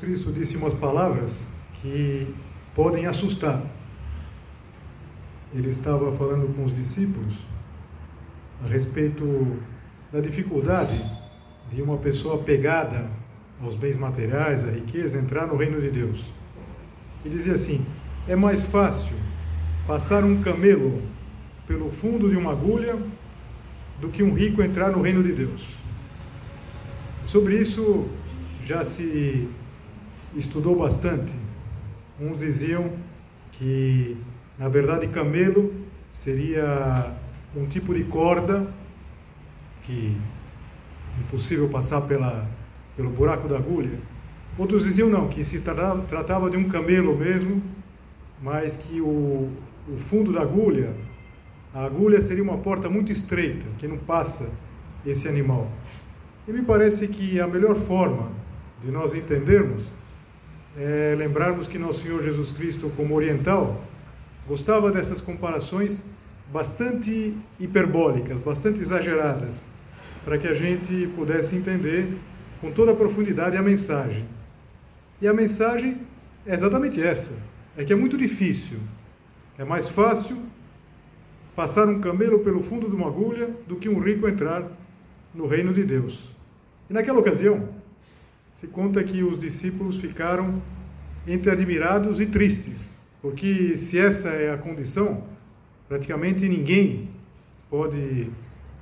Cristo disse umas palavras que podem assustar. Ele estava falando com os discípulos a respeito da dificuldade de uma pessoa pegada aos bens materiais, à riqueza, entrar no reino de Deus. E dizia assim: é mais fácil passar um camelo pelo fundo de uma agulha do que um rico entrar no reino de Deus. Sobre isso já se estudou bastante. Uns diziam que, na verdade, camelo seria um tipo de corda que impossível passar pela, pelo buraco da agulha. Outros diziam não, que se tratava, tratava de um camelo mesmo, mas que o, o fundo da agulha, a agulha seria uma porta muito estreita, que não passa esse animal. E me parece que a melhor forma de nós entendermos é lembrarmos que nosso Senhor Jesus Cristo, como oriental, gostava dessas comparações bastante hiperbólicas, bastante exageradas, para que a gente pudesse entender com toda a profundidade a mensagem. E a mensagem é exatamente essa: é que é muito difícil, é mais fácil passar um camelo pelo fundo de uma agulha do que um rico entrar no reino de Deus. E naquela ocasião, se conta que os discípulos ficaram entre admirados e tristes, porque se essa é a condição, praticamente ninguém pode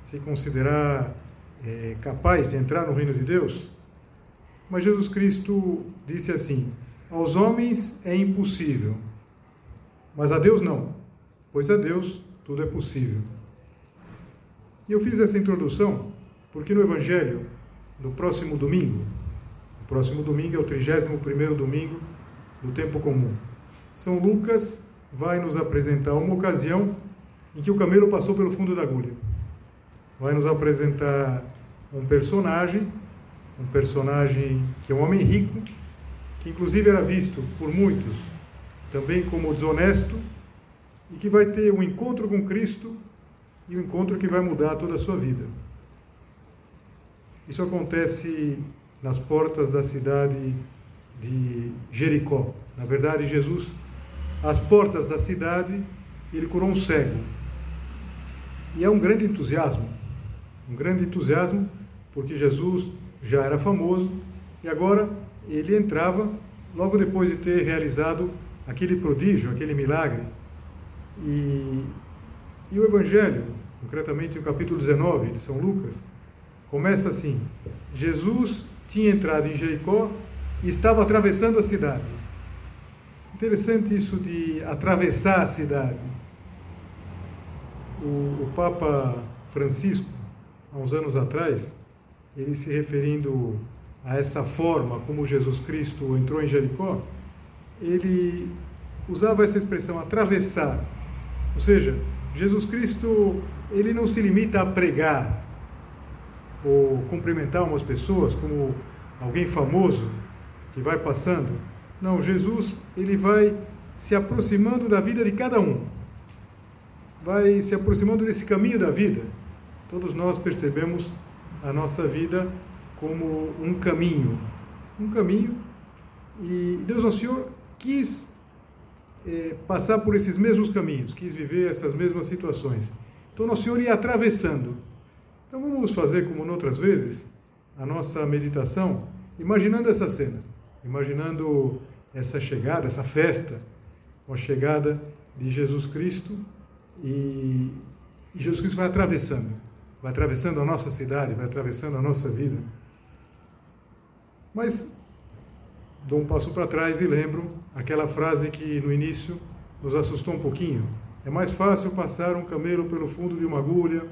se considerar é, capaz de entrar no reino de Deus. Mas Jesus Cristo disse assim: aos homens é impossível, mas a Deus não, pois a Deus tudo é possível. E eu fiz essa introdução porque no Evangelho, no próximo domingo, próximo domingo é o 31 domingo do tempo comum. São Lucas vai nos apresentar uma ocasião em que o camelo passou pelo fundo da agulha. Vai nos apresentar um personagem, um personagem que é um homem rico, que inclusive era visto por muitos também como desonesto, e que vai ter um encontro com Cristo e um encontro que vai mudar toda a sua vida. Isso acontece nas portas da cidade de Jericó. Na verdade, Jesus, às portas da cidade, ele curou um cego. E é um grande entusiasmo, um grande entusiasmo, porque Jesus já era famoso e agora ele entrava logo depois de ter realizado aquele prodígio, aquele milagre. E, e o Evangelho, concretamente o capítulo 19 de São Lucas, começa assim: Jesus tinha entrado em Jericó e estava atravessando a cidade. Interessante isso de atravessar a cidade. O, o Papa Francisco, há uns anos atrás, ele se referindo a essa forma como Jesus Cristo entrou em Jericó, ele usava essa expressão atravessar. Ou seja, Jesus Cristo, ele não se limita a pregar ou cumprimentar umas pessoas como alguém famoso que vai passando. Não, Jesus, ele vai se aproximando da vida de cada um. Vai se aproximando desse caminho da vida. Todos nós percebemos a nossa vida como um caminho. Um caminho. E Deus, nosso Senhor, quis é, passar por esses mesmos caminhos, quis viver essas mesmas situações. Então, Nosso Senhor ia atravessando. Então, vamos fazer como outras vezes a nossa meditação, imaginando essa cena, imaginando essa chegada, essa festa, a chegada de Jesus Cristo e, e Jesus Cristo vai atravessando. vai atravessando a nossa cidade, vai atravessando a nossa vida. Mas dou um passo para trás e lembro aquela frase que no início nos assustou um pouquinho. É mais fácil passar um camelo pelo fundo de uma agulha.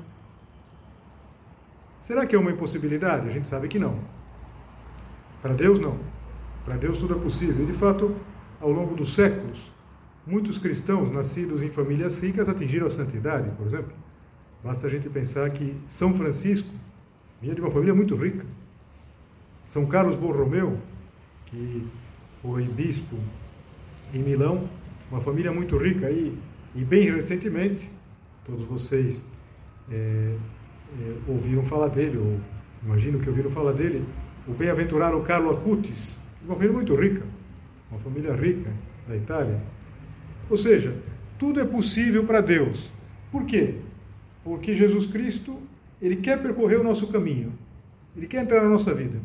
Será que é uma impossibilidade? A gente sabe que não. Para Deus, não. Para Deus tudo é possível. E de fato, ao longo dos séculos, muitos cristãos nascidos em famílias ricas atingiram a santidade, por exemplo. Basta a gente pensar que São Francisco vinha de uma família muito rica. São Carlos Borromeu, que foi bispo em Milão, uma família muito rica e, e bem recentemente, todos vocês é, é, ouviram falar dele, ou imagino que ouviram falar dele, o bem-aventurado Carlo Acutis, uma família muito rica, uma família rica da Itália. Ou seja, tudo é possível para Deus. Por quê? Porque Jesus Cristo, ele quer percorrer o nosso caminho. Ele quer entrar na nossa vida.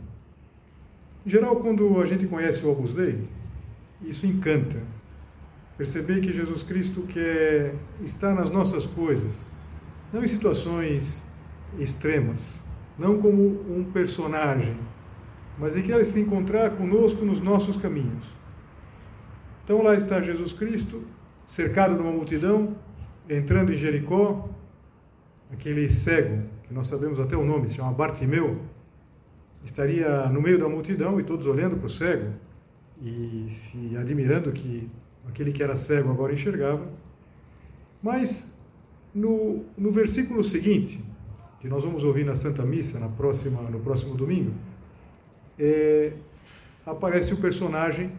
Em geral, quando a gente conhece o Opus Dei, isso encanta. Perceber que Jesus Cristo quer estar nas nossas coisas, não em situações extremas, não como um personagem, mas em quer se encontrar conosco nos nossos caminhos. Então lá está Jesus Cristo, cercado de uma multidão, entrando em Jericó, aquele cego, que nós sabemos até o nome, se chama Bartimeu, estaria no meio da multidão e todos olhando para o cego e se admirando que aquele que era cego agora enxergava. Mas no, no versículo seguinte, que nós vamos ouvir na Santa Missa na próxima, no próximo domingo, é, aparece o personagem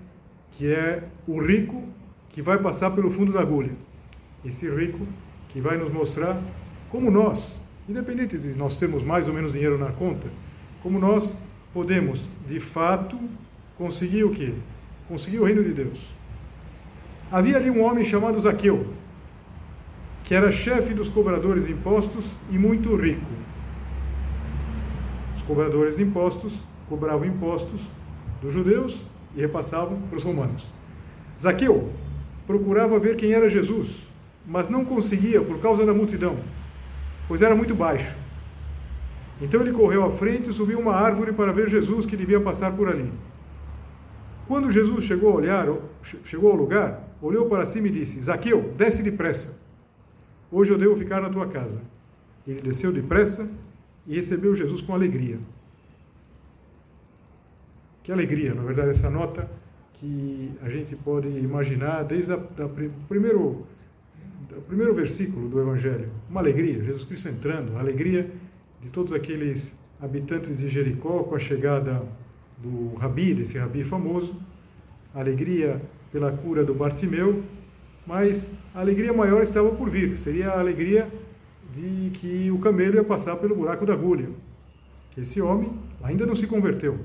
que é o rico que vai passar pelo fundo da agulha. Esse rico que vai nos mostrar como nós, independente de nós termos mais ou menos dinheiro na conta, como nós podemos, de fato, conseguir o quê? Conseguir o reino de Deus. Havia ali um homem chamado Zaqueu, que era chefe dos cobradores de impostos e muito rico. Os cobradores de impostos cobravam impostos dos judeus e repassavam para os romanos. Zaqueu procurava ver quem era Jesus, mas não conseguia por causa da multidão pois era muito baixo. Então ele correu à frente e subiu uma árvore para ver Jesus que devia passar por ali. Quando Jesus chegou olhar, chegou ao lugar, olhou para cima e disse: Zaqueu, desce depressa. Hoje eu devo ficar na tua casa. Ele desceu depressa e recebeu Jesus com alegria. Que alegria, na verdade, essa nota que a gente pode imaginar desde o primeiro primeiro versículo do Evangelho, uma alegria, Jesus Cristo entrando, a alegria de todos aqueles habitantes de Jericó com a chegada do Rabi, desse Rabi famoso, a alegria pela cura do Bartimeu, mas a alegria maior estava por vir, seria a alegria de que o camelo ia passar pelo buraco da agulha, que esse homem ainda não se converteu,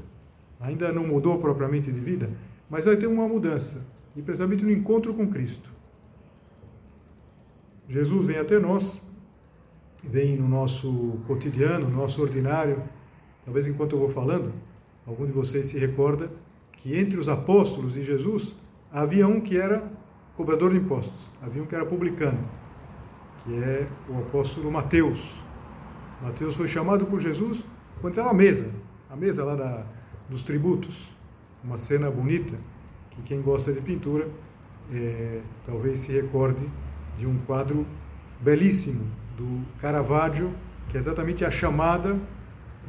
ainda não mudou propriamente de vida, mas vai ter uma mudança, e precisamente no encontro com Cristo. Jesus vem até nós, vem no nosso cotidiano, no nosso ordinário. Talvez enquanto eu vou falando, algum de vocês se recorda que entre os apóstolos de Jesus havia um que era cobrador de impostos, havia um que era publicano, que é o apóstolo Mateus. Mateus foi chamado por Jesus quando estava à mesa, a mesa lá da, dos tributos, uma cena bonita que quem gosta de pintura é, talvez se recorde de um quadro belíssimo do Caravaggio, que é exatamente a chamada,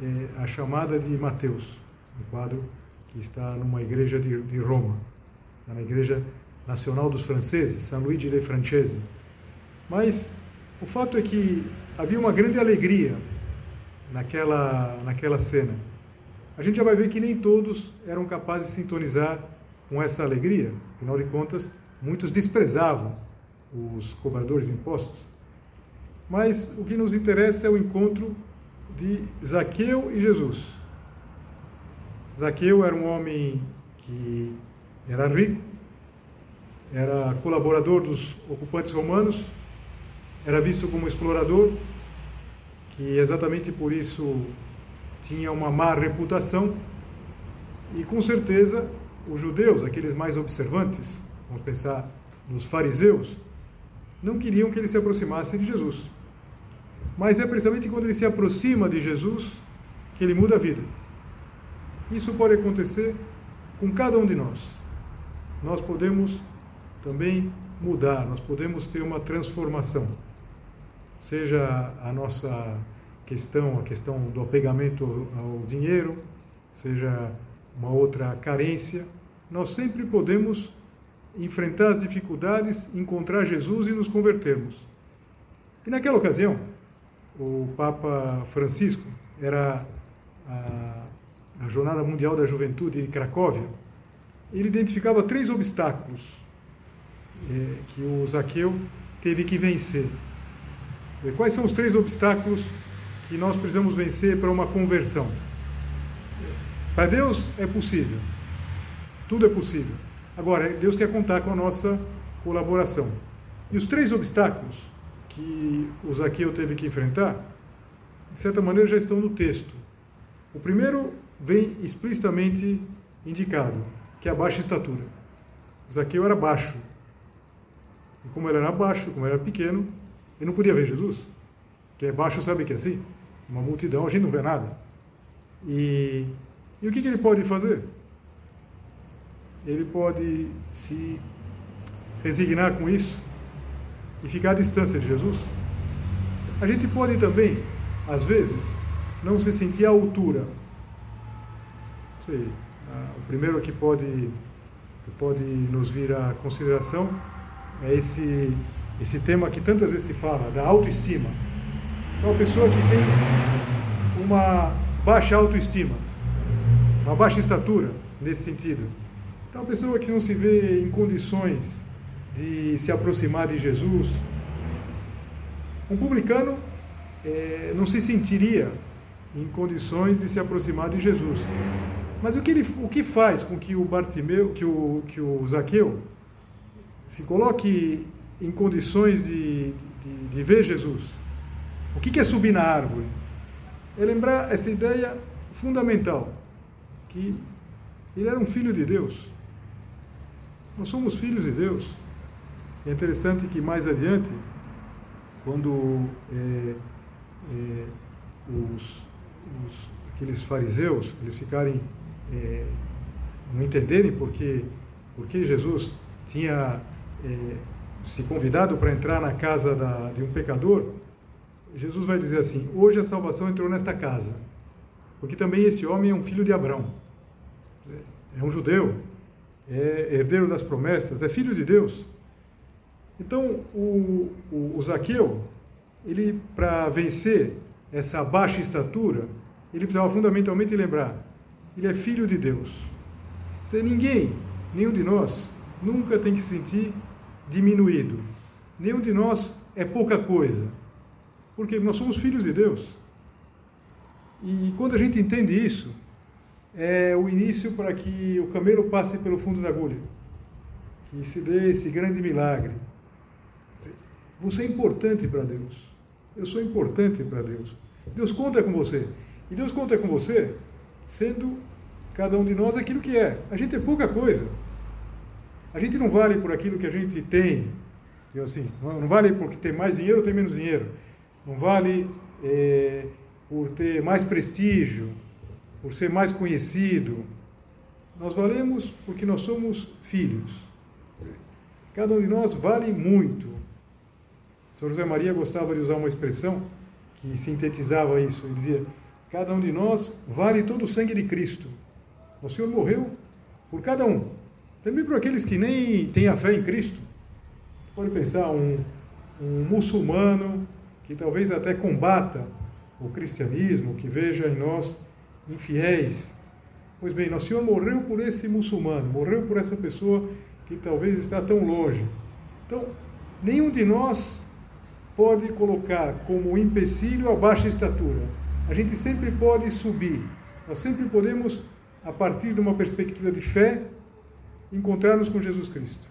é, a chamada de Mateus, um quadro que está numa igreja de, de Roma, na igreja nacional dos franceses, San Luigi dei Francesi. Mas o fato é que havia uma grande alegria naquela, naquela cena. A gente já vai ver que nem todos eram capazes de sintonizar com essa alegria, afinal de contas, muitos desprezavam os cobradores de impostos. Mas o que nos interessa é o encontro de Zaqueu e Jesus. Zaqueu era um homem que era rico, era colaborador dos ocupantes romanos, era visto como explorador, que exatamente por isso tinha uma má reputação, e com certeza os judeus, aqueles mais observantes, vamos pensar nos fariseus, não queriam que ele se aproximasse de Jesus. mas é precisamente quando ele se aproxima de Jesus que ele muda a vida. Isso pode acontecer com cada um de nós. Nós podemos também mudar, nós podemos ter uma transformação. Seja a nossa questão, a questão do apegamento ao dinheiro, seja uma outra carência, nós sempre podemos enfrentar as dificuldades, encontrar Jesus e nos convertermos. E naquela ocasião, o Papa Francisco era a, a Jornada Mundial da Juventude de Cracóvia, ele identificava três obstáculos que o Zaqueu teve que vencer. Quais são os três obstáculos que nós precisamos vencer para uma conversão? Para Deus é possível, tudo é possível. Agora, Deus quer contar com a nossa colaboração. E os três obstáculos que o Zaqueu teve que enfrentar, de certa maneira já estão no texto. O primeiro vem explicitamente indicado, que é a baixa estatura. O Zaqueu era baixo. E como ele era baixo, como ele era pequeno, ele não podia ver Jesus. Que é baixo, sabe que é assim? Uma multidão, a gente não vê nada. E, e o que, que ele pode fazer? Ele pode se resignar com isso e ficar à distância de Jesus. A gente pode também, às vezes, não se sentir à altura. Sei, o primeiro que pode, que pode nos vir à consideração é esse, esse tema que tantas vezes se fala, da autoestima. Então, a pessoa que tem uma baixa autoestima, uma baixa estatura nesse sentido. Então, a pessoa que não se vê em condições de se aproximar de Jesus. Um publicano é, não se sentiria em condições de se aproximar de Jesus. Mas o que, ele, o que faz com que o Bartimeu, que o, que o Zaqueu, se coloque em condições de, de, de ver Jesus? O que, é subir na árvore? É lembrar essa ideia fundamental, que ele era um filho de Deus. Nós somos filhos de Deus. É interessante que mais adiante, quando é, é, os, os, aqueles fariseus eles ficarem é, não entenderem porque porque Jesus tinha é, se convidado para entrar na casa da, de um pecador, Jesus vai dizer assim: hoje a salvação entrou nesta casa, porque também esse homem é um filho de Abraão, é um judeu, é herdeiro das promessas, é filho de Deus. Então, o, o, o Zaqueu, ele, para vencer essa baixa estatura, ele precisava fundamentalmente lembrar: ele é filho de Deus. Dizer, ninguém, nenhum de nós, nunca tem que se sentir diminuído. Nenhum de nós é pouca coisa, porque nós somos filhos de Deus. E quando a gente entende isso, é o início para que o camelo passe pelo fundo da agulha, que se dê esse grande milagre você é importante para Deus. Eu sou importante para Deus. Deus conta com você. E Deus conta com você sendo cada um de nós aquilo que é. A gente é pouca coisa. A gente não vale por aquilo que a gente tem. Assim, não vale porque tem mais dinheiro ou tem menos dinheiro. Não vale é, por ter mais prestígio, por ser mais conhecido. Nós valemos porque nós somos filhos. Cada um de nós vale muito. São José Maria gostava de usar uma expressão que sintetizava isso. Ele dizia: Cada um de nós vale todo o sangue de Cristo. O Senhor morreu por cada um. Também por aqueles que nem têm a fé em Cristo. Pode pensar, um, um muçulmano que talvez até combata o cristianismo, que veja em nós infiéis. Pois bem, nosso Senhor morreu por esse muçulmano, morreu por essa pessoa que talvez está tão longe. Então, nenhum de nós pode colocar como empecilho a baixa estatura. A gente sempre pode subir. Nós sempre podemos, a partir de uma perspectiva de fé, encontrar-nos com Jesus Cristo.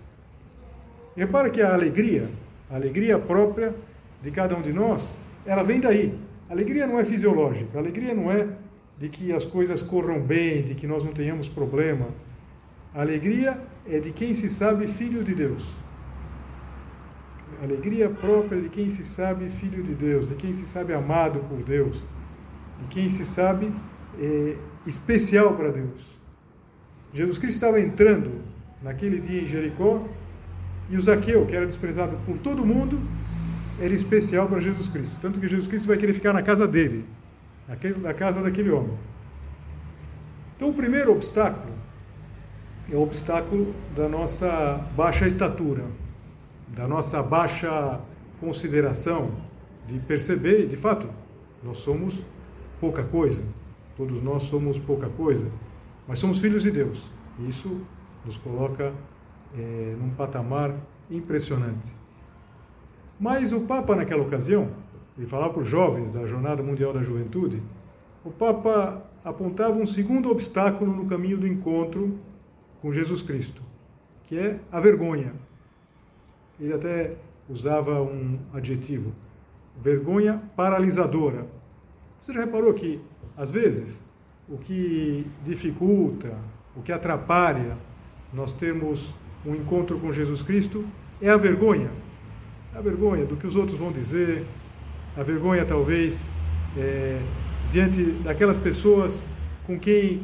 E repara que a alegria, a alegria própria de cada um de nós, ela vem daí. A alegria não é fisiológica, a alegria não é de que as coisas corram bem, de que nós não tenhamos problema. A alegria é de quem se sabe filho de Deus. alegria própria de quem se sabe filho de Deus, de quem se sabe amado por Deus, de quem se sabe é, especial para Deus. Jesus Cristo estava entrando naquele dia em Jericó e o Zaqueu, que era desprezado por todo mundo, era especial para Jesus Cristo. Tanto que Jesus Cristo vai querer ficar na casa dele, na casa daquele homem. Então, o primeiro obstáculo é o obstáculo da nossa baixa estatura, da nossa baixa consideração, de perceber, de fato, nós somos pouca coisa, todos nós somos pouca coisa, mas somos filhos de Deus. E isso nos coloca é, num patamar impressionante. Mas o Papa, naquela ocasião, ele falava para os jovens da Jornada Mundial da Juventude, o Papa apontava um segundo obstáculo no caminho do encontro com Jesus Cristo, que é a vergonha. Ele até usava um adjetivo, vergonha paralisadora. Você já reparou que, às vezes, o que dificulta, o que atrapalha nós termos um encontro com Jesus Cristo é a vergonha. A vergonha do que os outros vão dizer, a vergonha, talvez, é, diante daquelas pessoas com quem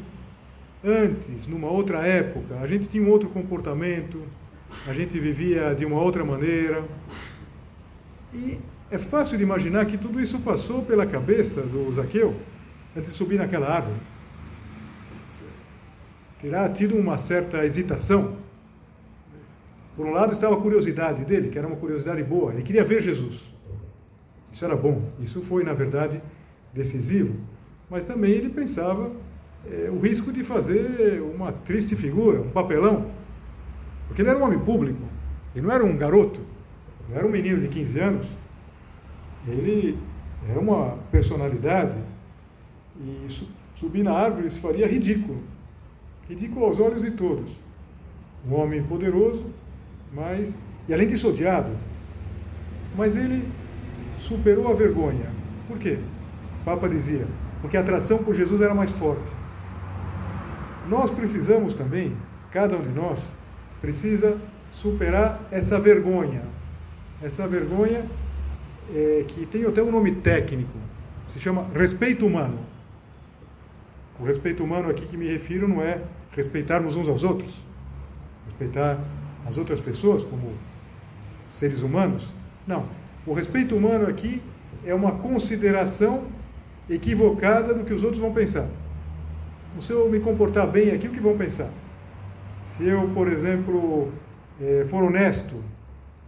antes, numa outra época, a gente tinha um outro comportamento, a gente vivia de uma outra maneira. E é fácil de imaginar que tudo isso passou pela cabeça do Zaqueu antes de subir naquela árvore. Terá tido uma certa hesitação. Por um lado estava a curiosidade dele, que era uma curiosidade boa, ele queria ver Jesus. Isso era bom, isso foi, na verdade, decisivo. Mas também ele pensava é, o risco de fazer uma triste figura, um papelão. Porque ele era um homem público, ele não era um garoto, não era um menino de 15 anos. Ele era uma personalidade e subir na árvore se faria ridículo. Ridículo aos olhos de todos. Um homem poderoso, mas. e além disso odiado. Mas ele superou a vergonha. Por quê? O Papa dizia, porque a atração por Jesus era mais forte. Nós precisamos também, cada um de nós, precisa superar essa vergonha. Essa vergonha é, que tem até um nome técnico, se chama respeito humano. O respeito humano aqui que me refiro não é respeitarmos uns aos outros, respeitar as outras pessoas como seres humanos. Não. O respeito humano aqui é uma consideração equivocada do que os outros vão pensar se eu me comportar bem aqui, o que vão pensar? Se eu, por exemplo, é, for honesto,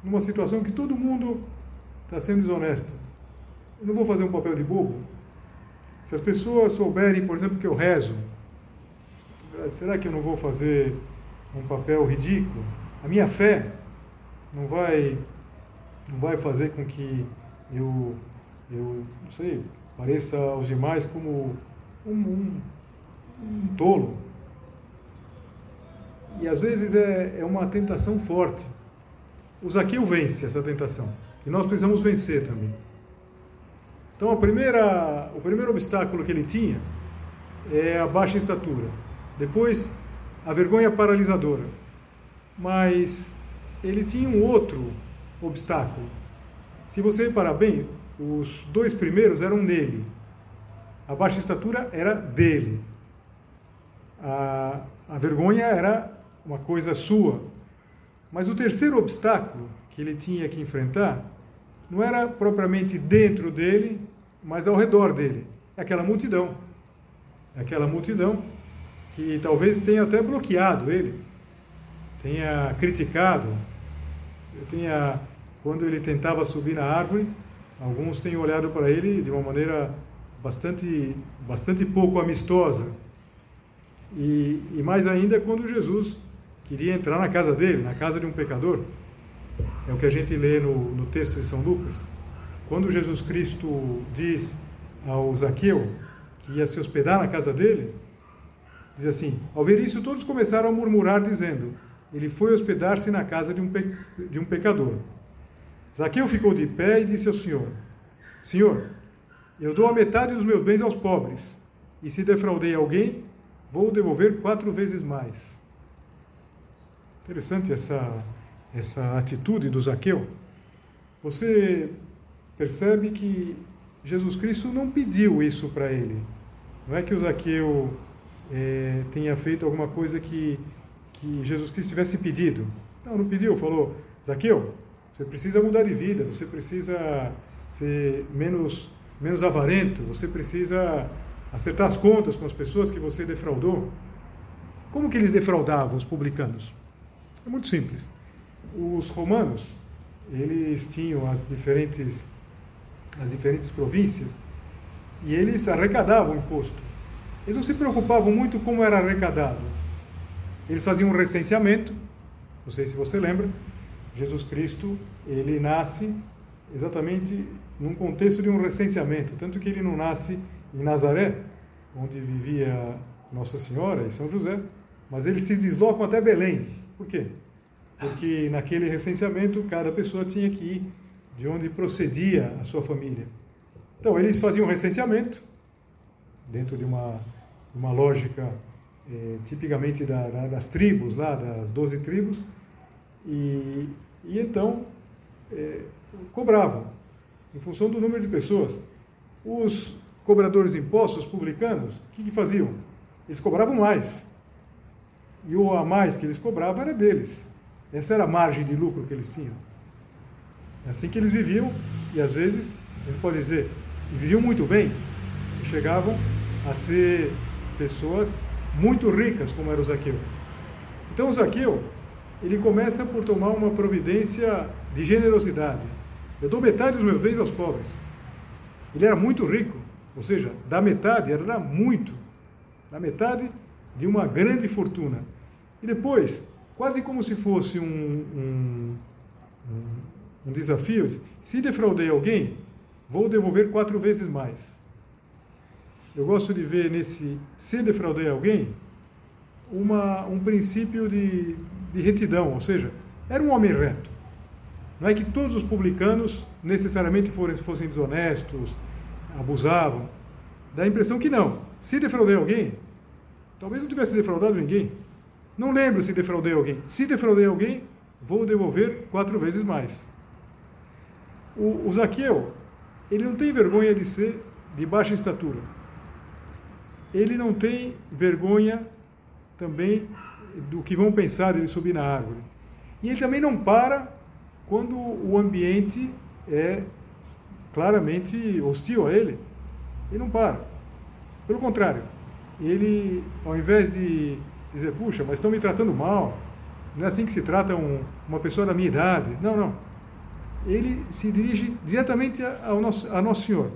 numa situação que todo mundo está sendo desonesto, eu não vou fazer um papel de bobo? Se as pessoas souberem, por exemplo, que eu rezo, será que eu não vou fazer um papel ridículo? A minha fé não vai, não vai fazer com que eu, eu não sei, pareça aos demais como um, um um tolo. E às vezes é, é uma tentação forte. O Zaqueu vence essa tentação. E nós precisamos vencer também. Então, a primeira, o primeiro obstáculo que ele tinha é a baixa estatura. Depois, a vergonha paralisadora. Mas ele tinha um outro obstáculo. Se você reparar bem, os dois primeiros eram nele. A baixa estatura era dele a, a vergonha era uma coisa sua. Mas o terceiro obstáculo que ele tinha que enfrentar não era propriamente dentro dele, mas ao redor dele. É aquela multidão. É aquela multidão que talvez tenha até bloqueado ele, tenha criticado, tenha, quando ele tentava subir na árvore, alguns têm olhado para ele de uma maneira bastante, bastante pouco amistosa e, e mais ainda quando Jesus queria entrar na casa dele, na casa de um pecador. É o que a gente lê no, no texto de São Lucas. Quando Jesus Cristo diz ao Zaqueu que ia se hospedar na casa dele, diz assim: Ao ver isso, todos começaram a murmurar, dizendo: Ele foi hospedar-se na casa de um, pe... de um pecador. Zaqueu ficou de pé e disse ao Senhor: Senhor, eu dou a metade dos meus bens aos pobres, e se defraudei alguém, vou devolver quatro vezes mais. Interessante essa, essa atitude do Zaqueu. você percebe que Jesus Cristo não pediu isso para ele. Não é que o Zaqueu é, tenha feito alguma coisa que, que Jesus Cristo tivesse pedido. Não, não pediu. Falou, Zaqueu, você precisa mudar de vida, você precisa ser menos, menos avarento, você precisa acertar as contas com as pessoas que você defraudou. Como que eles defraudavam os publicanos? É muito simples. Os romanos, eles tinham as diferentes as diferentes províncias e eles arrecadavam imposto. Eles não se preocupavam muito como era arrecadado. Eles faziam um recenseamento, não sei se você lembra, Jesus Cristo, ele nasce exatamente num contexto de um recenseamento, tanto que ele não nasce em Nazaré, onde vivia Nossa Senhora e São José, mas eles se deslocam até Belém. Por quê? Porque naquele recenseamento cada pessoa tinha que ir de onde procedia a sua família. Então eles faziam um recenseamento dentro de uma, uma lógica eh, tipicamente da, da, das tribos lá, das doze tribos, e, e então eh, cobravam em função do número de pessoas. Os cobradores de impostos publicanos, o que, que faziam? Eles cobravam mais. E o a mais que eles cobravam era deles. Essa era a margem de lucro que eles tinham. É assim que eles viviam, e às vezes, a gente pode dizer, viviam muito bem, chegavam a ser pessoas muito ricas, como era o Zaqueu. Então, o Zaqueu, ele começa por tomar uma providência de generosidade. Eu dou metade dos meus bens aos pobres. Ele era muito rico, ou seja, da metade, era muito, da metade de uma grande fortuna. E depois, quase como se fosse um, um, um, um desafio, se defraudei alguém, vou devolver quatro vezes mais. Eu gosto de ver nesse se defraudei alguém uma, um princípio de, de retidão, ou seja, era um homem reto. Não é que todos os publicanos necessariamente fossem desonestos, abusavam. Dá a impressão que não. Se defraudei alguém, talvez não tivesse defraudado ninguém. Não lembro se defraudei alguém. Se defraudei alguém, vou devolver quatro vezes mais. O, o Zaqueu, ele não tem vergonha de ser de baixa estatura. Ele não tem vergonha também do que vão pensar ele subir na árvore. E ele também não para quando o ambiente é claramente hostil a ele. Ele não para. Pelo contrário, ele, ao invés de dizer, puxa, mas estão me tratando mal, não é assim que se trata um, uma pessoa da minha idade. Não, não. Ele se dirige diretamente ao nosso, a Nosso Senhor.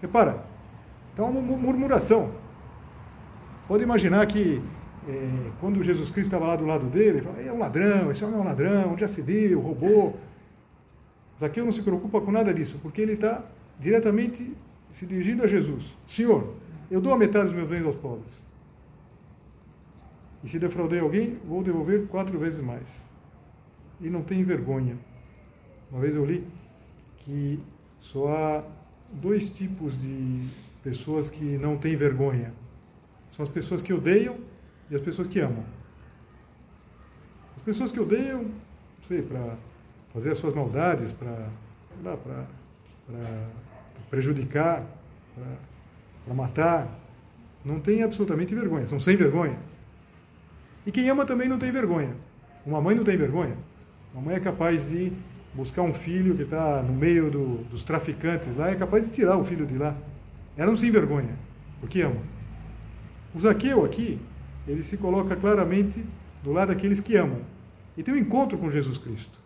Repara, então uma murmuração. Pode imaginar que é, quando Jesus Cristo estava lá do lado dele, ele fala, é um ladrão, esse homem é um ladrão, onde já se viu, roubou. Zaqueu não se preocupa com nada disso, porque ele está diretamente se dirigindo a Jesus. Senhor, eu dou a metade dos meus bens aos pobres. E se defraudei alguém, vou devolver quatro vezes mais. E não tem vergonha. Uma vez eu li que só há dois tipos de pessoas que não têm vergonha. São as pessoas que odeiam e as pessoas que amam. As pessoas que odeiam, não sei, para fazer as suas maldades, para prejudicar, para matar, não tem absolutamente vergonha, são sem vergonha. E quem ama também não tem vergonha. Uma mãe não tem vergonha. Uma mãe é capaz de buscar um filho que está no meio do, dos traficantes lá, é capaz de tirar o filho de lá. Ela não se envergonha, porque ama. O Zaqueu aqui, ele se coloca claramente do lado daqueles que amam. E tem um encontro com Jesus Cristo.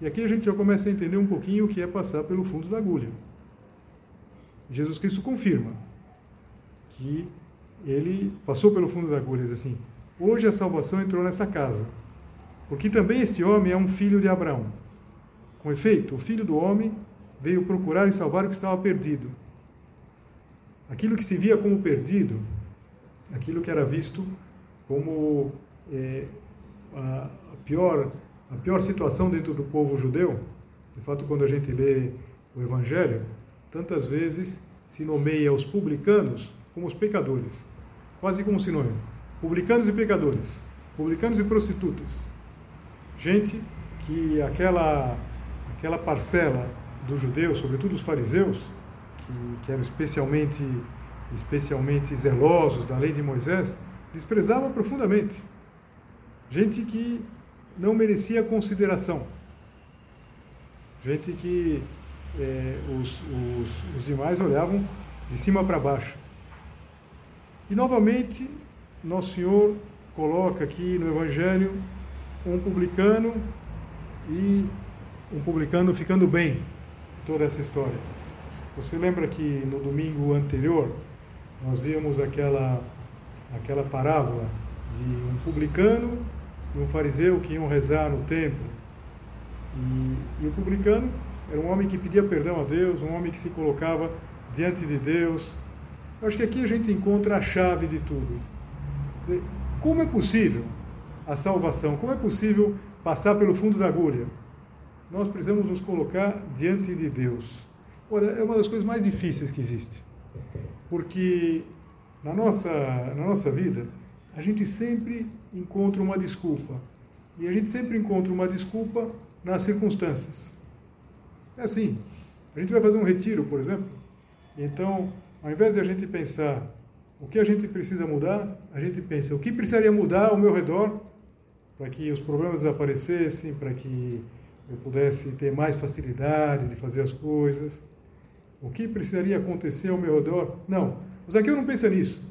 E aqui a gente já começa a entender um pouquinho o que é passar pelo fundo da agulha. Jesus Cristo confirma que ele passou pelo fundo da agulha, diz assim: Hoje a salvação entrou nessa casa, porque também este homem é um filho de Abraão. Com efeito, o filho do homem veio procurar e salvar o que estava perdido. Aquilo que se via como perdido, aquilo que era visto como é, a, pior, a pior situação dentro do povo judeu, de fato, quando a gente lê o Evangelho, tantas vezes se nomeia os publicanos como os pecadores, quase como sinônimo publicanos e pecadores, publicanos e prostitutas. Gente que aquela aquela parcela dos judeus, sobretudo os fariseus, que, que eram especialmente, especialmente zelosos da lei de Moisés, desprezava profundamente. Gente que não merecia consideração. Gente que é, os, os, os demais olhavam de cima para baixo. E novamente, Nosso Senhor coloca aqui no Evangelho um publicano e um publicano ficando bem toda essa história. Você lembra que no domingo anterior nós vimos aquela aquela parábola de um publicano e um fariseu que iam rezar no templo. E, e o publicano era um homem que pedia perdão a Deus, um homem que se colocava diante de Deus. Eu acho que aqui a gente encontra a chave de tudo. Como é possível a salvação? Como é possível passar pelo fundo da agulha? Nós precisamos nos colocar diante de Deus. Olha, é uma das coisas mais difíceis que existe. Porque na nossa, na nossa vida, a gente sempre encontra uma desculpa. E a gente sempre encontra uma desculpa nas circunstâncias. É assim. A gente vai fazer um retiro, por exemplo. Então, ao invés de a gente pensar o que a gente precisa mudar, a gente pensa o que precisaria mudar ao meu redor para que os problemas desaparecessem, para que eu pudesse ter mais facilidade de fazer as coisas. O que precisaria acontecer ao meu redor? Não. O Zaqueu não pensa nisso.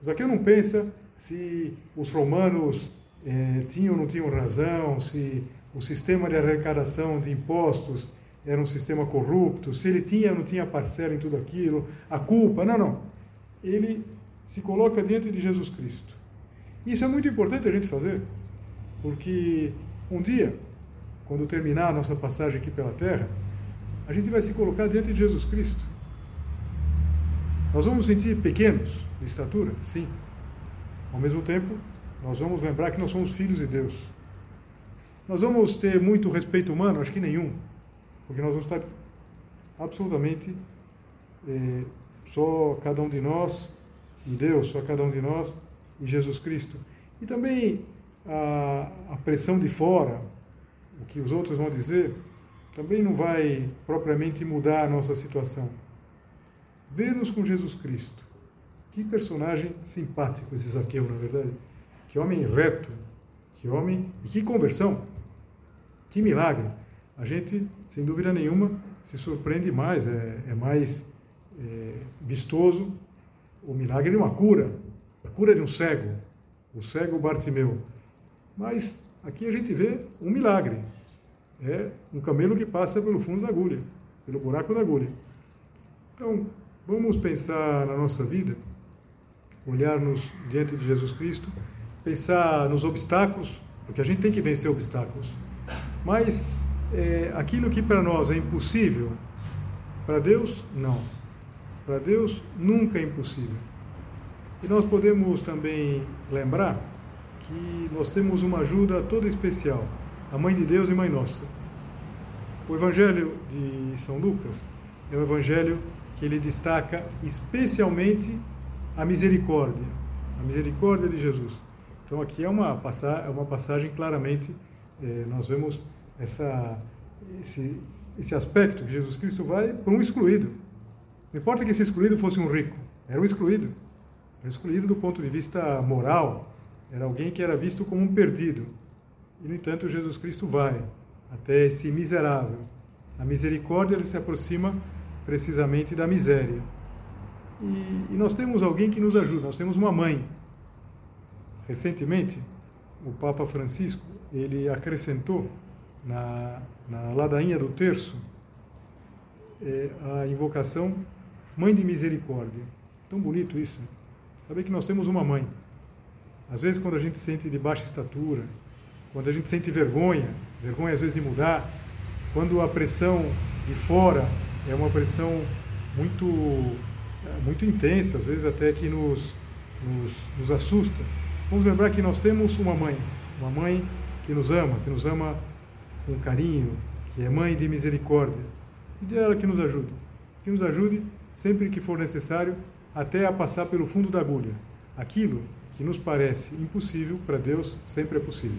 O Zaqueu não pensa se os romanos eh, tinham ou não tinham razão, se o sistema de arrecadação de impostos era um sistema corrupto, se ele tinha ou não tinha parcela em tudo aquilo, a culpa. Não, não. Ele se coloca diante de Jesus Cristo. Isso é muito importante a gente fazer, porque um dia, quando terminar a nossa passagem aqui pela terra, a gente vai se colocar diante de Jesus Cristo. Nós vamos sentir pequenos de estatura, sim. Ao mesmo tempo, nós vamos lembrar que nós somos filhos de Deus. Nós vamos ter muito respeito humano? Acho que nenhum. Porque nós vamos estar absolutamente é, só cada um de nós e Deus, só cada um de nós e Jesus Cristo. E também a, a pressão de fora, o que os outros vão dizer, também não vai propriamente mudar a nossa situação. Ver-nos com Jesus Cristo. Que personagem simpático esse Zaqueu, na verdade. Que homem reto, que homem e que conversão, que milagre. A gente, sem dúvida nenhuma, se surpreende mais, é, é mais é, vistoso o milagre de uma cura, a cura de um cego, o cego Bartimeu. Mas aqui a gente vê um milagre. É um camelo que passa pelo fundo da agulha, pelo buraco da agulha. Então, vamos pensar na nossa vida, olhar-nos diante de Jesus Cristo, pensar nos obstáculos, porque a gente tem que vencer obstáculos. Mas é, aquilo que para nós é impossível, para Deus, não. Para Deus nunca é impossível. E nós podemos também lembrar que nós temos uma ajuda toda especial, a Mãe de Deus e Mãe Nossa. O Evangelho de São Lucas é um evangelho que ele destaca especialmente a misericórdia, a misericórdia de Jesus. Então aqui é uma passagem, é uma passagem claramente, eh, nós vemos essa, esse, esse aspecto que Jesus Cristo vai para um excluído. Não importa que esse excluído fosse um rico, era um excluído. Era um excluído do ponto de vista moral, era alguém que era visto como um perdido. E, no entanto, Jesus Cristo vai até esse miserável. A misericórdia ele se aproxima precisamente da miséria. E, e nós temos alguém que nos ajuda, nós temos uma mãe. Recentemente, o Papa Francisco ele acrescentou na, na ladainha do terço é, a invocação Mãe de Misericórdia. Tão bonito isso. Saber que nós temos uma mãe. Às vezes, quando a gente sente de baixa estatura, quando a gente sente vergonha, vergonha às vezes de mudar, quando a pressão de fora é uma pressão muito, é, muito intensa, às vezes até que nos, nos, nos assusta, vamos lembrar que nós temos uma mãe, uma mãe que nos ama, que nos ama com carinho, que é mãe de misericórdia. E ela que nos ajude. Que nos ajude sempre que for necessário, até a passar pelo fundo da agulha. Aquilo que nos parece impossível, para Deus sempre é possível.